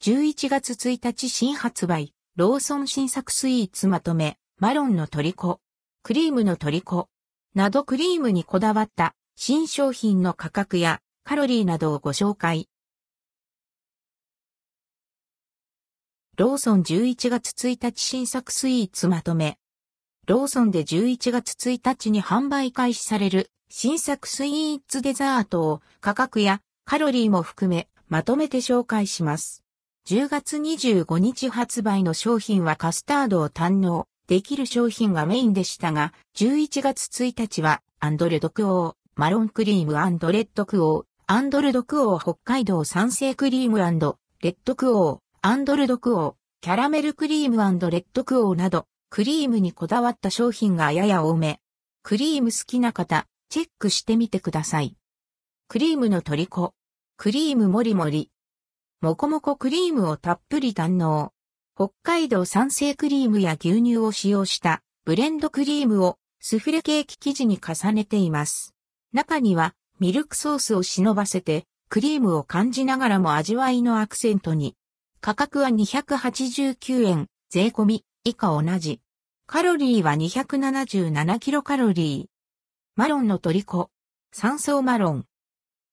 11月1日新発売、ローソン新作スイーツまとめ、マロンのトリコ、クリームのトリコ、などクリームにこだわった新商品の価格やカロリーなどをご紹介。ローソン11月1日新作スイーツまとめ。ローソンで11月1日に販売開始される新作スイーツデザートを価格やカロリーも含めまとめて紹介します。10月25日発売の商品はカスタードを堪能できる商品がメインでしたが、11月1日はアンドルドクオー、マロンクリームレッドクオー、アンドルドクオー北海道産生クリームレッドクオー、アンドルドクオー、キャラメルクリームレッドクオーなど、クリームにこだわった商品がやや多め。クリーム好きな方、チェックしてみてください。クリームの虜。クリームもりもり。もこもこクリームをたっぷり堪能。北海道産生クリームや牛乳を使用したブレンドクリームをスフレケーキ生地に重ねています。中にはミルクソースを忍ばせてクリームを感じながらも味わいのアクセントに。価格は289円、税込み、以下同じ。カロリーは277キロカロリー。マロンの虜。三層マロン。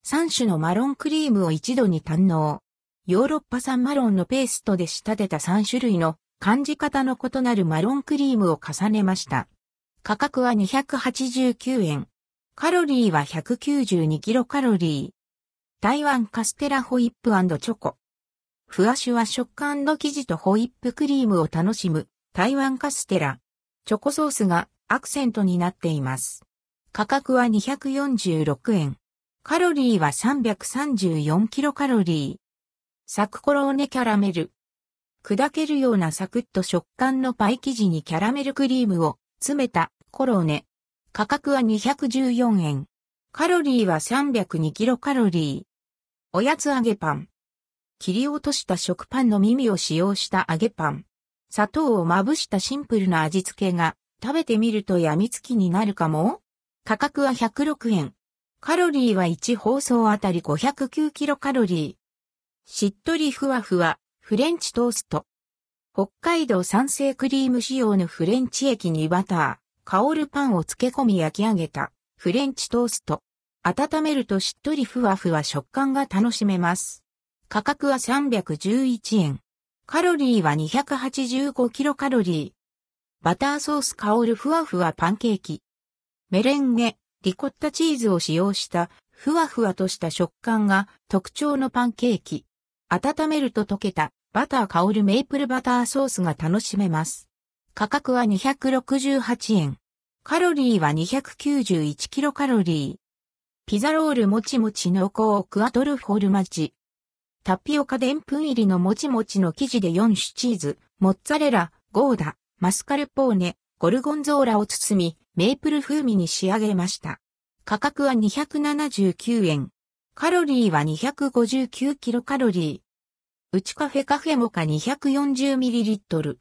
3種のマロンクリームを一度に堪能。ヨーロッパ産マロンのペーストで仕立てた3種類の感じ方の異なるマロンクリームを重ねました。価格は289円。カロリーは192キロカロリー。台湾カステラホイップチョコ。ふわしゅわ食感の生地とホイップクリームを楽しむ台湾カステラ。チョコソースがアクセントになっています。価格は246円。カロリーは334キロカロリー。サクコローネキャラメル。砕けるようなサクッと食感のパイ生地にキャラメルクリームを詰めたコローネ。価格は214円。カロリーは302キロカロリー。おやつ揚げパン。切り落とした食パンの耳を使用した揚げパン。砂糖をまぶしたシンプルな味付けが食べてみると病みつきになるかも価格は106円。カロリーは1包装あたり509キロカロリー。しっとりふわふわ、フレンチトースト。北海道産生クリーム仕様のフレンチ液にバター、香るパンを漬け込み焼き上げたフレンチトースト。温めるとしっとりふわふわ食感が楽しめます。価格は311円。カロリーは285キロカロリー。バターソース香るふわふわパンケーキ。メレンゲ、リコッタチーズを使用したふわふわとした食感が特徴のパンケーキ。温めると溶けたバター香るメイプルバターソースが楽しめます。価格は268円。カロリーは291キロカロリー。ピザロールもちもち濃厚クアトルフォルマッジ。タピオカでんぷん入りのもちもちの生地で4種チーズ、モッツァレラ、ゴーダ、マスカルポーネ、ゴルゴンゾーラを包み、メープル風味に仕上げました。価格は279円。カロリーは259キロカロリー。うちカフェカフェモカ 240ml。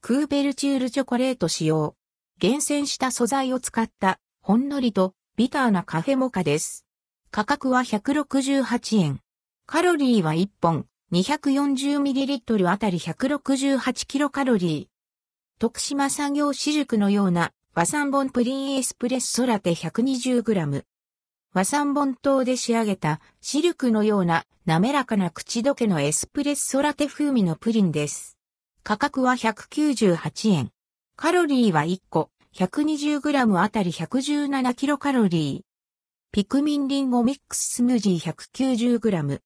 クーベルチュールチョコレート使用。厳選した素材を使ったほんのりとビターなカフェモカです。価格は168円。カロリーは1本 240ml あたり168キロカロリー。徳島産業私塾のような和三本プリンエスプレッソラテ 120g。和三本糖で仕上げたシルクのような滑らかな口どけのエスプレッソラテ風味のプリンです。価格は198円。カロリーは1個 120g あたり 117kcal。ピクミンリンゴミックススムージー 190g。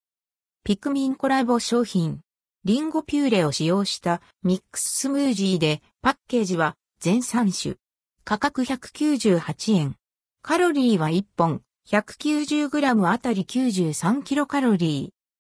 ピクミンコラボ商品。リンゴピューレを使用したミックススムージーでパッケージは全3種。価格198円。カロリーは1本 190g あたり93キロカロリー。